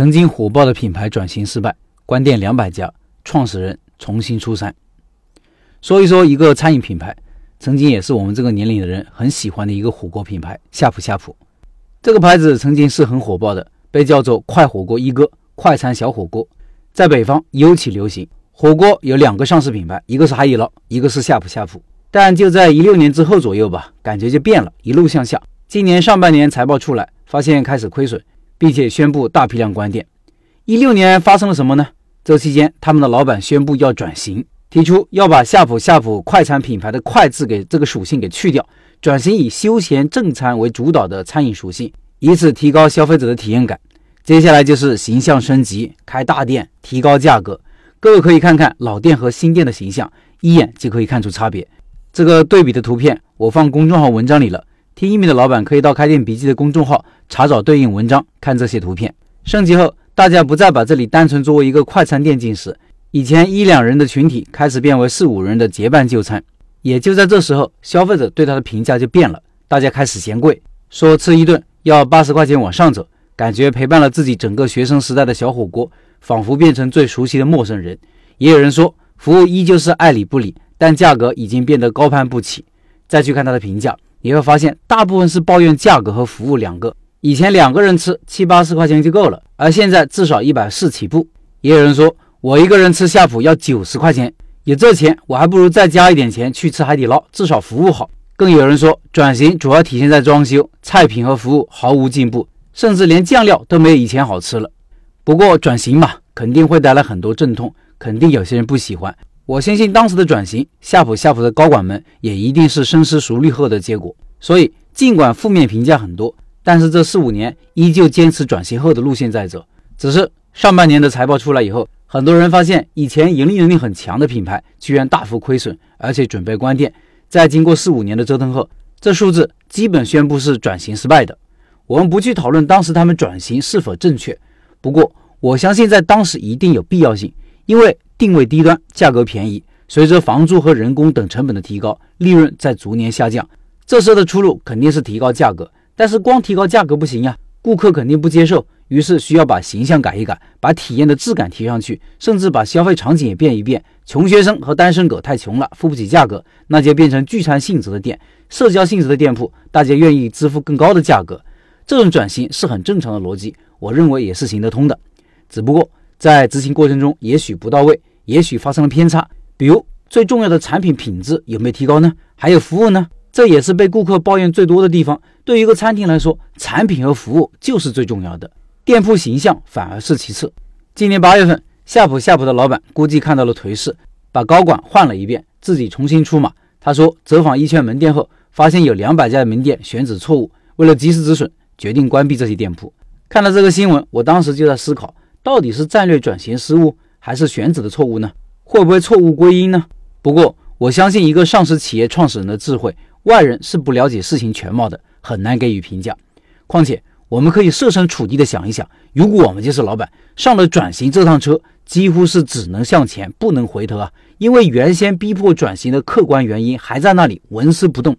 曾经火爆的品牌转型失败，关店两百家，创始人重新出山。说一说一个餐饮品牌，曾经也是我们这个年龄的人很喜欢的一个火锅品牌——呷哺呷哺。这个牌子曾经是很火爆的，被叫做“快火锅一哥”、“快餐小火锅”，在北方尤其流行。火锅有两个上市品牌，一个是海底捞，一个是呷哺呷哺。但就在一六年之后左右吧，感觉就变了，一路向下。今年上半年财报出来，发现开始亏损。并且宣布大批量关店。一六年发生了什么呢？这期间，他们的老板宣布要转型，提出要把夏普夏普快餐品牌的“快”字给这个属性给去掉，转型以休闲正餐为主导的餐饮属性，以此提高消费者的体验感。接下来就是形象升级，开大店，提高价格。各位可以看看老店和新店的形象，一眼就可以看出差别。这个对比的图片我放公众号文章里了。听一米的老板可以到开店笔记的公众号查找对应文章，看这些图片。升级后，大家不再把这里单纯作为一个快餐店进食，以前一两人的群体开始变为四五人的结伴就餐。也就在这时候，消费者对他的评价就变了，大家开始嫌贵，说吃一顿要八十块钱往上走，感觉陪伴了自己整个学生时代的小火锅，仿佛变成最熟悉的陌生人。也有人说，服务依旧是爱理不理，但价格已经变得高攀不起。再去看他的评价。你会发现，大部分是抱怨价格和服务两个。以前两个人吃七八十块钱就够了，而现在至少一百四起步。也有人说，我一个人吃夏普要九十块钱，有这钱我还不如再加一点钱去吃海底捞，至少服务好。更有人说，转型主要体现在装修，菜品和服务毫无进步，甚至连酱料都没有以前好吃了。不过转型嘛，肯定会带来很多阵痛，肯定有些人不喜欢。我相信当时的转型，夏普夏普的高管们也一定是深思熟虑后的结果。所以，尽管负面评价很多，但是这四五年依旧坚持转型后的路线在走。只是上半年的财报出来以后，很多人发现以前盈利能力很强的品牌居然大幅亏损，而且准备关店。在经过四五年的折腾后，这数字基本宣布是转型失败的。我们不去讨论当时他们转型是否正确，不过我相信在当时一定有必要性，因为。定位低端，价格便宜。随着房租和人工等成本的提高，利润在逐年下降。这时候的出路肯定是提高价格，但是光提高价格不行呀，顾客肯定不接受。于是需要把形象改一改，把体验的质感提上去，甚至把消费场景也变一变。穷学生和单身狗太穷了，付不起价格，那就变成聚餐性质的店，社交性质的店铺，大家愿意支付更高的价格。这种转型是很正常的逻辑，我认为也是行得通的。只不过在执行过程中，也许不到位。也许发生了偏差，比如最重要的产品品质有没有提高呢？还有服务呢？这也是被顾客抱怨最多的地方。对于一个餐厅来说，产品和服务就是最重要的，店铺形象反而是其次。今年八月份，夏普夏普的老板估计看到了颓势，把高管换了一遍，自己重新出马。他说，走访一圈门店后，发现有两百家门店选址错误，为了及时止损，决定关闭这些店铺。看到这个新闻，我当时就在思考，到底是战略转型失误？还是选址的错误呢？会不会错误归因呢？不过我相信一个上市企业创始人的智慧，外人是不了解事情全貌的，很难给予评价。况且我们可以设身处地的想一想，如果我们就是老板，上了转型这趟车，几乎是只能向前，不能回头啊！因为原先逼迫转型的客观原因还在那里纹丝不动。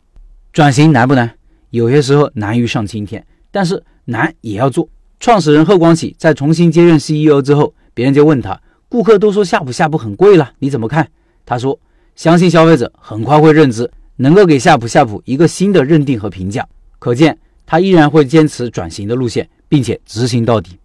转型难不难？有些时候难于上青天，但是难也要做。创始人贺光启在重新接任 CEO 之后，别人就问他。顾客都说夏普夏普很贵了，你怎么看？他说：“相信消费者很快会认知，能够给夏普夏普一个新的认定和评价。”可见他依然会坚持转型的路线，并且执行到底。